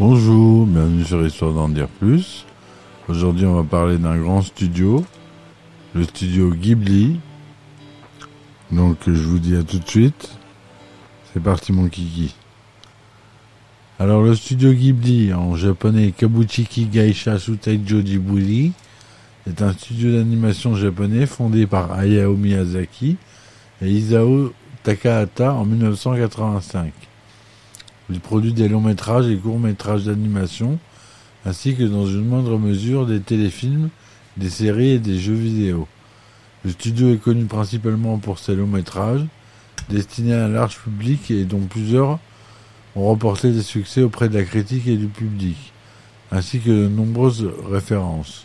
Bonjour, bienvenue sur Histoire d'en dire plus. Aujourd'hui, on va parler d'un grand studio, le studio Ghibli. Donc, je vous dis à tout de suite. C'est parti, mon kiki. Alors, le studio Ghibli, en japonais Kabuchiki Gaisha Suteijo Jibuli, est un studio d'animation japonais fondé par Hayao Miyazaki et Isao Takahata en 1985. Il produit des longs métrages et courts métrages d'animation, ainsi que dans une moindre mesure des téléfilms, des séries et des jeux vidéo. Le studio est connu principalement pour ses longs métrages, destinés à un large public et dont plusieurs ont remporté des succès auprès de la critique et du public, ainsi que de nombreuses références.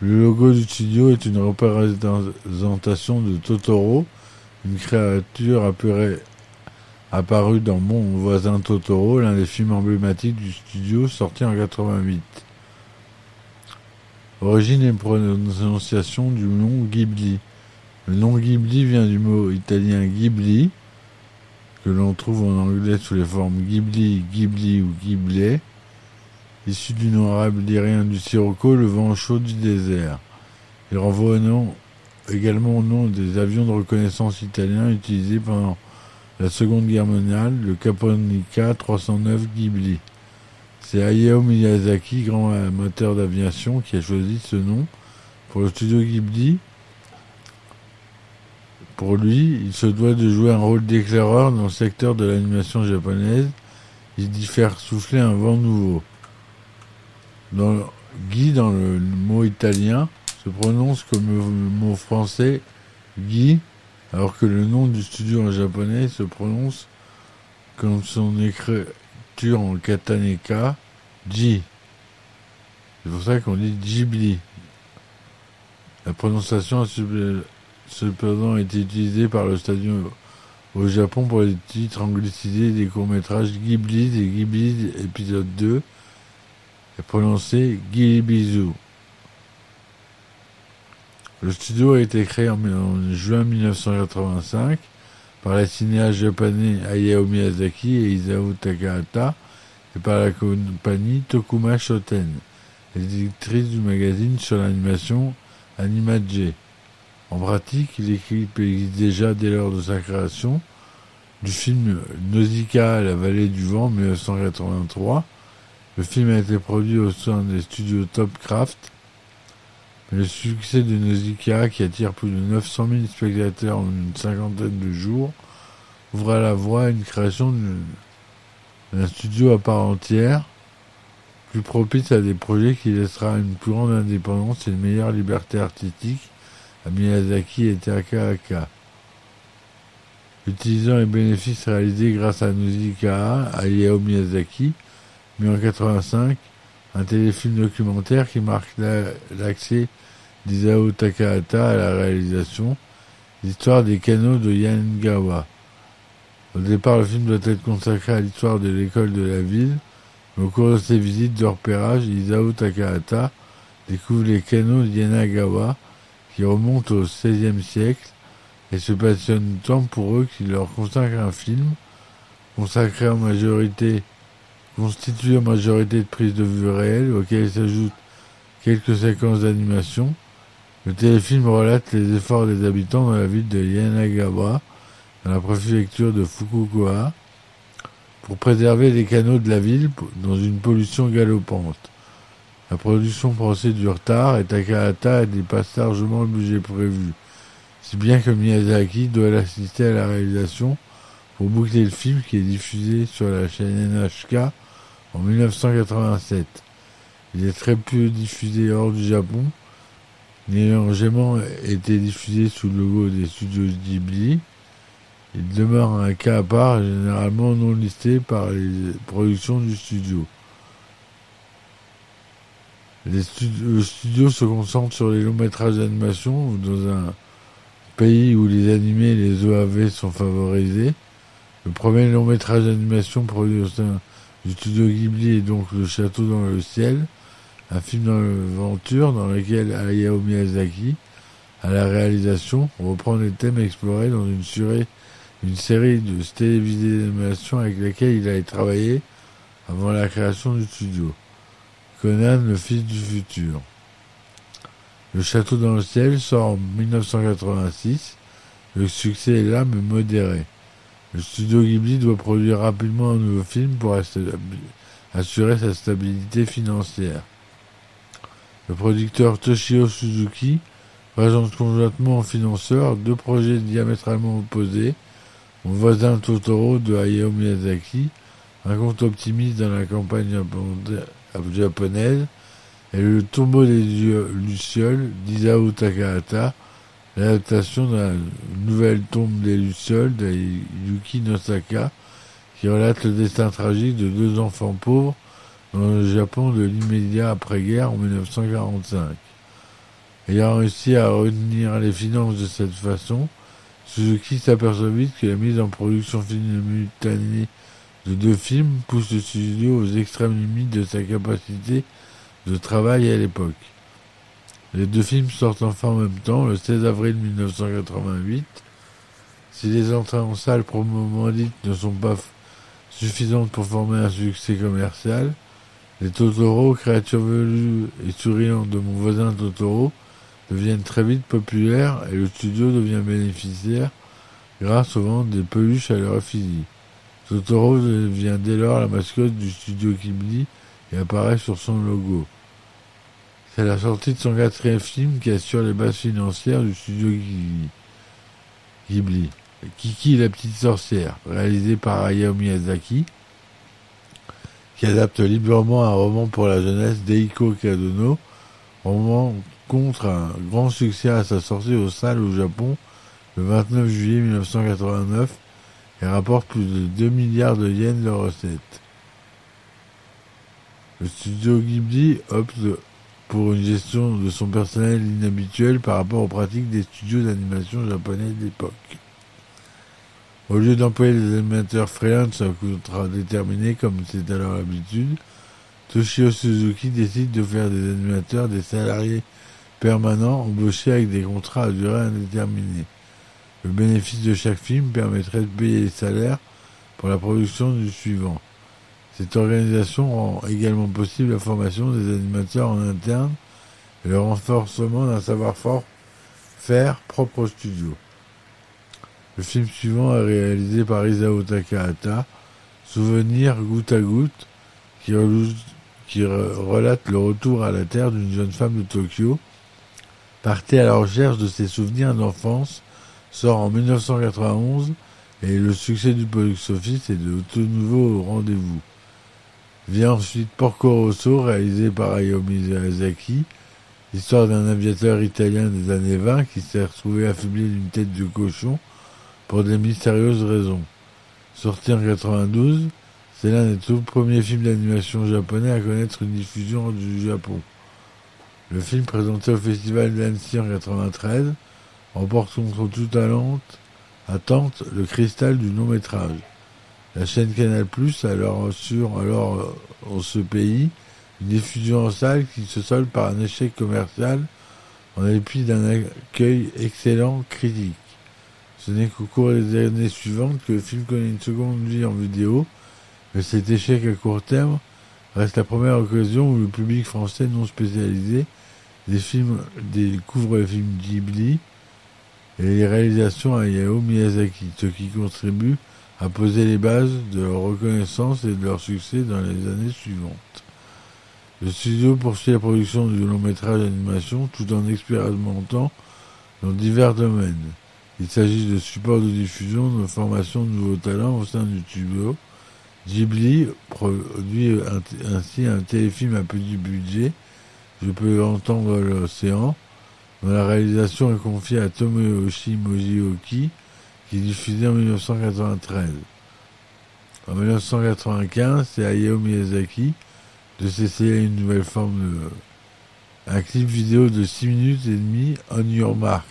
Le logo du studio est une représentation de Totoro, une créature apurée apparu dans Mon voisin Totoro, l'un des films emblématiques du studio sorti en 88. Origine et prononciation du nom Ghibli. Le nom Ghibli vient du mot italien Ghibli, que l'on trouve en anglais sous les formes Ghibli, Ghibli ou Ghibli, issu du nom arabe lyrien du Sirocco, le vent chaud du désert. Il renvoie également au nom des avions de reconnaissance italiens utilisés pendant la Seconde Guerre mondiale, le Caponica 309 Ghibli. C'est Hayao Miyazaki, grand amateur d'aviation, qui a choisi ce nom pour le studio Ghibli. Pour lui, il se doit de jouer un rôle d'éclaireur dans le secteur de l'animation japonaise. Il dit faire souffler un vent nouveau. Dans le, Guy, dans le mot italien, se prononce comme le mot français Guy alors que le nom du studio en japonais se prononce comme son écriture en kataneka, Ji. C'est pour ça qu'on dit Ghibli. La prononciation a cependant été utilisée par le studio au Japon pour les titres anglicisés des courts-métrages Ghibli et Ghibli épisode 2 et prononcé Ghibizu. Le studio a été créé en, juin 1985 par les cinéastes japonais Hayao Miyazaki et Isao Takahata et par la compagnie Tokuma Shoten, éditrice du magazine sur l'animation Animage. En pratique, l'équipe existe déjà dès lors de sa création du film Nausicaa, la vallée du vent, 1983. Le film a été produit au sein des studios Topcraft le succès de Nausicaa, qui attire plus de 900 000 spectateurs en une cinquantaine de jours, ouvre la voie à une création d'un studio à part entière, plus propice à des projets qui laissera une plus grande indépendance et une meilleure liberté artistique à Miyazaki et Takahaka. Utilisant les bénéfices réalisés grâce à Nausicaa, à Yao Miyazaki, mis en 85, un téléfilm documentaire qui marque l'accès d'Isao Takahata à la réalisation, l'histoire des canaux de Yangawa. Au départ, le film doit être consacré à l'histoire de l'école de la ville, mais au cours de ses visites de repérage, Isao Takahata découvre les canaux de Yanagawa qui remontent au XVIe siècle et se passionne tant pour eux qu'il leur consacre un film consacré en majorité constitué en majorité de prises de vue réelles auxquelles s'ajoutent quelques séquences d'animation. Le téléfilm relate les efforts des habitants dans la ville de Yanagawa, dans la préfecture de Fukuoka, pour préserver les canaux de la ville dans une pollution galopante. La production procède du retard et Takahata dépasse largement le budget prévu, si bien que Miyazaki doit assister à la réalisation pour boucler le film qui est diffusé sur la chaîne NHK en 1987. Il est très peu diffusé hors du Japon, n'ayant jamais été diffusé sous le logo des studios Ghibli. Il demeure un cas à part, généralement non listé par les productions du studio. le studio se concentre sur les longs métrages d'animation dans un pays où les animés et les OAV sont favorisés. Le premier long métrage d'animation produit au sein du studio Ghibli est donc Le Château dans le ciel, un film d'aventure dans lequel Hayao Miyazaki, à la réalisation, reprend les thèmes explorés dans une, série de télévisées d'animation avec laquelle il a travaillé avant la création du studio. Conan, le fils du futur. Le château dans le ciel sort en 1986. Le succès est là mais modéré. Le studio Ghibli doit produire rapidement un nouveau film pour assurer sa stabilité financière. Le producteur Toshio Suzuki présente conjointement en financeur deux projets diamétralement opposés. Mon voisin Totoro de Hayao Miyazaki, un conte optimiste dans la campagne japonaise, et le tombeau des Lucioles d'Isao Takahata, l'adaptation de la nouvelle tombe des Lucioles de Yuki Nosaka, qui relate le destin tragique de deux enfants pauvres dans le Japon de l'immédiat après-guerre en 1945. Ayant réussi à retenir les finances de cette façon, Suzuki s'aperçoit vite que la mise en production simultanée de deux films pousse le studio aux extrêmes limites de sa capacité de travail à l'époque. Les deux films sortent enfin en même temps, le 16 avril 1988. Si les entrées en salle pour le moment dites ne sont pas suffisantes pour former un succès commercial, les Totoro, créatures velues et souriantes de mon voisin Totoro, deviennent très vite populaires et le studio devient bénéficiaire grâce aux ventes des peluches à leur effigie. Totoro devient dès lors la mascotte du studio Ghibli et apparaît sur son logo. C'est la sortie de son quatrième film qui assure les bases financières du studio Ghibli. Kiki la petite sorcière, réalisé par Hayao Miyazaki, qui adapte librement un roman pour la jeunesse d'Eiko Kadono, roman contre un grand succès à sa sortie aux salles au Japon le 29 juillet 1989 et rapporte plus de 2 milliards de yens de recettes. Le studio Ghibli opte pour une gestion de son personnel inhabituelle par rapport aux pratiques des studios d'animation japonais d'époque. Au lieu d'employer des animateurs freelance à contrat déterminé comme c'est alors l'habitude, Toshio Suzuki décide de faire des animateurs des salariés permanents embauchés avec des contrats à durée indéterminée. Le bénéfice de chaque film permettrait de payer les salaires pour la production du suivant. Cette organisation rend également possible la formation des animateurs en interne et le renforcement d'un savoir-faire propre au studio. Le film suivant est réalisé par Isao Takahata, Souvenir goutte à goutte, qui, relate le retour à la Terre d'une jeune femme de Tokyo, partie à la recherche de ses souvenirs d'enfance, sort en 1991 et le succès du box-office est de tout nouveau au rendez-vous. Vient ensuite Porco Rosso, réalisé par Hayao Miyazaki, l'histoire d'un aviateur italien des années 20 qui s'est retrouvé affaibli d'une tête de cochon pour des mystérieuses raisons. Sorti en 92, c'est l'un des tout premiers films d'animation japonais à connaître une diffusion du Japon. Le film présenté au Festival d'Annecy en 93 remporte contre toute attente le cristal du long métrage. La chaîne Canal Plus alors assure alors euh, en ce pays une diffusion en salle qui se solde par un échec commercial en dépit d'un accueil excellent critique. Ce n'est qu'au cours des années suivantes que le film connaît une seconde vie en vidéo, mais cet échec à court terme reste la première occasion où le public français non spécialisé des films découvre les films Ghibli et les réalisations à Yao Miyazaki, ce qui contribue à poser les bases de leur reconnaissance et de leur succès dans les années suivantes. Le studio poursuit la production du long métrage d'animation tout en expérimentant dans divers domaines. Il s'agit de supports de diffusion, de formation de nouveaux talents au sein du studio. Ghibli produit ainsi un téléfilm à petit budget, Je peux entendre l'océan, dont la réalisation est confiée à Tomoyoshi Mojioki, qui est diffusé en 1993. En 1995, c'est Hayao Miyazaki de s'essayer une nouvelle forme de... un clip vidéo de 6 minutes et demie on your mark.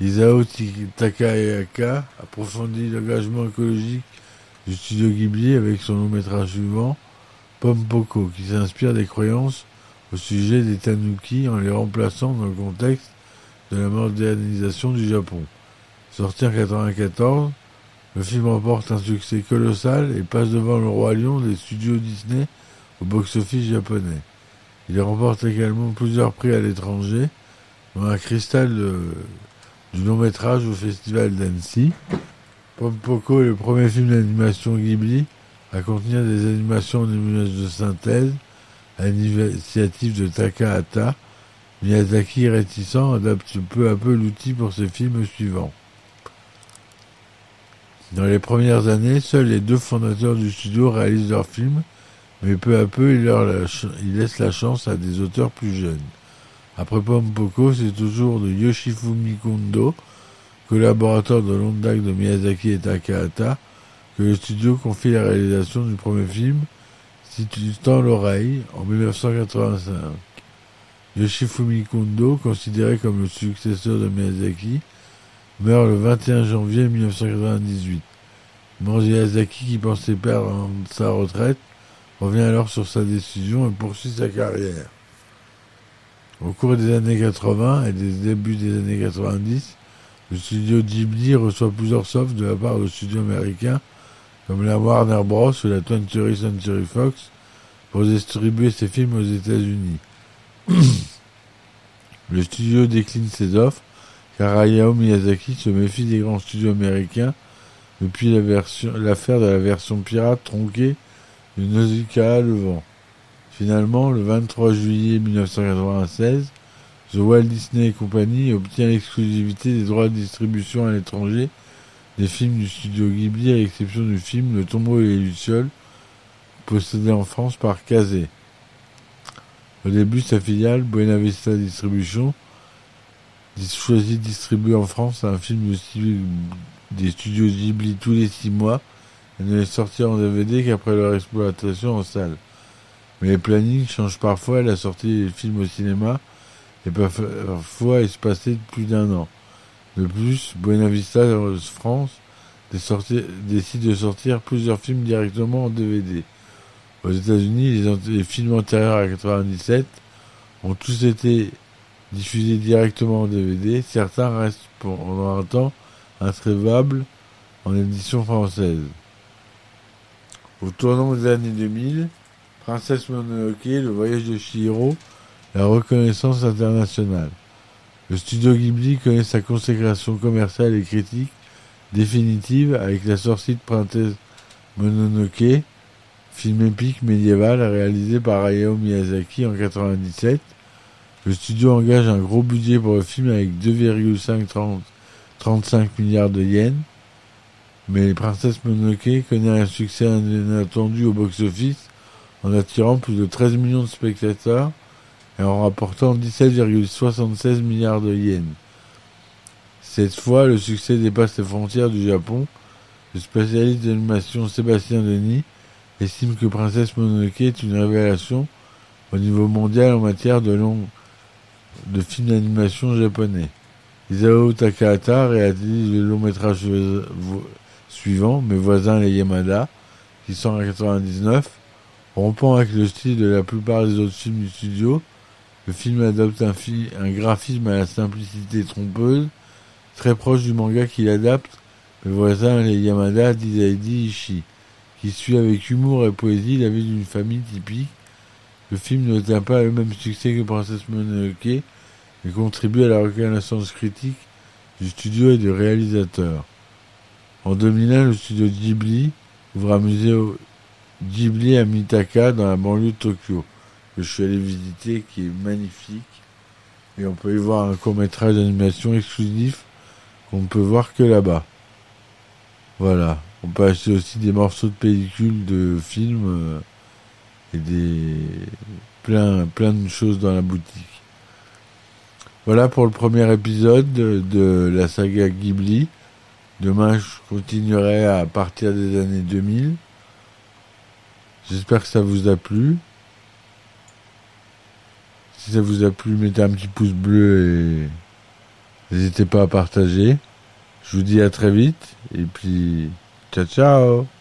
Isao Takayaka approfondit l'engagement écologique du studio Ghibli avec son long métrage suivant, Pompoko, qui s'inspire des croyances au sujet des tanuki en les remplaçant dans le contexte de la modernisation du Japon. Sorti en 1994, Le film remporte un succès colossal et passe devant le roi lion des studios Disney au box-office japonais. Il remporte également plusieurs prix à l'étranger, dont un cristal du long métrage au festival d'Annecy. Pompoko est le premier film d'animation Ghibli à contenir des animations en images de synthèse à l'initiative de Takahata. Miyazaki, réticent, adapte peu à peu l'outil pour ses films suivants. Dans les premières années, seuls les deux fondateurs du studio réalisent leurs films, mais peu à peu, il, leur il laisse la chance à des auteurs plus jeunes. Après Pompoko, c'est toujours de Yoshifumi Kondo, collaborateur de longue date de Miyazaki et Takahata, que le studio confie la réalisation du premier film, situant l'oreille, en 1985. Yoshifumi Kondo, considéré comme le successeur de Miyazaki, meurt le 21 janvier 1998. Miyazaki, qui pensait perdre sa retraite, revient alors sur sa décision et poursuit sa carrière. Au cours des années 80 et des débuts des années 90, le studio Ghibli reçoit plusieurs offres de la part de studios américains comme la Warner Bros. ou la 20th Century Fox pour distribuer ses films aux États-Unis. le studio décline ses offres car Miyazaki se méfie des grands studios américains depuis l'affaire de la version pirate tronquée de Nausicaa le vent. Finalement, le 23 juillet 1996, The Walt Disney Company obtient l'exclusivité des droits de distribution à l'étranger des films du studio Ghibli à l'exception du film Le tombeau et les lucioles possédé en France par Kazé. Au début, sa filiale, Buena Vista Distribution, choisit de distribuer en France un film des studios Ghibli tous les six mois et ne les sortir en DVD qu'après leur exploitation en salle. Mais les plannings changent parfois, la sortie des films au cinéma et parfois espacée de plus d'un an. De plus, Buena Vista France décide de sortir plusieurs films directement en DVD. Aux États-Unis, les, films antérieurs à 97 ont tous été diffusés directement en DVD. Certains restent pendant un temps introuvables en édition française. Au tournant des années 2000, Princesse Mononoke, Le voyage de Chihiro, la reconnaissance internationale. Le studio Ghibli connaît sa consécration commerciale et critique définitive avec la sortie de Princesse Mononoke, film épique médiéval réalisé par Hayao Miyazaki en 1997. Le studio engage un gros budget pour le film avec 2,35 milliards de yens. Mais Princesse Mononoke connaît un succès inattendu au box-office en attirant plus de 13 millions de spectateurs et en rapportant 17,76 milliards de yens. Cette fois, le succès dépasse les frontières du Japon. Le spécialiste d'animation Sébastien Denis estime que Princesse Mononoke est une révélation au niveau mondial en matière de long de films d'animation japonais. Isao Takahata réalise le long métrage suivant, Mes voisins les Yamada, qui sort en 1999. Rompant avec le style de la plupart des autres films du studio, le film adopte un, un graphisme à la simplicité trompeuse, très proche du manga qu'il adapte, Mes voisins les Yamada d'Isaidi Ishii qui suit avec humour et poésie la vie d'une famille typique. Le film ne tient pas le même succès que Princesse Mononoke, mais contribue à la reconnaissance critique du studio et du réalisateur. En 2001, le studio Ghibli ouvre un musée Ghibli à Mitaka dans la banlieue de Tokyo, que je suis allé visiter, qui est magnifique. Et on peut y voir un court métrage d'animation exclusif qu'on ne peut voir que là-bas. Voilà. On peut acheter aussi des morceaux de pellicules de films euh, et des plein plein de choses dans la boutique. Voilà pour le premier épisode de la saga Ghibli. Demain, je continuerai à partir des années 2000. J'espère que ça vous a plu. Si ça vous a plu, mettez un petit pouce bleu et n'hésitez pas à partager. Je vous dis à très vite et puis Ciao ciao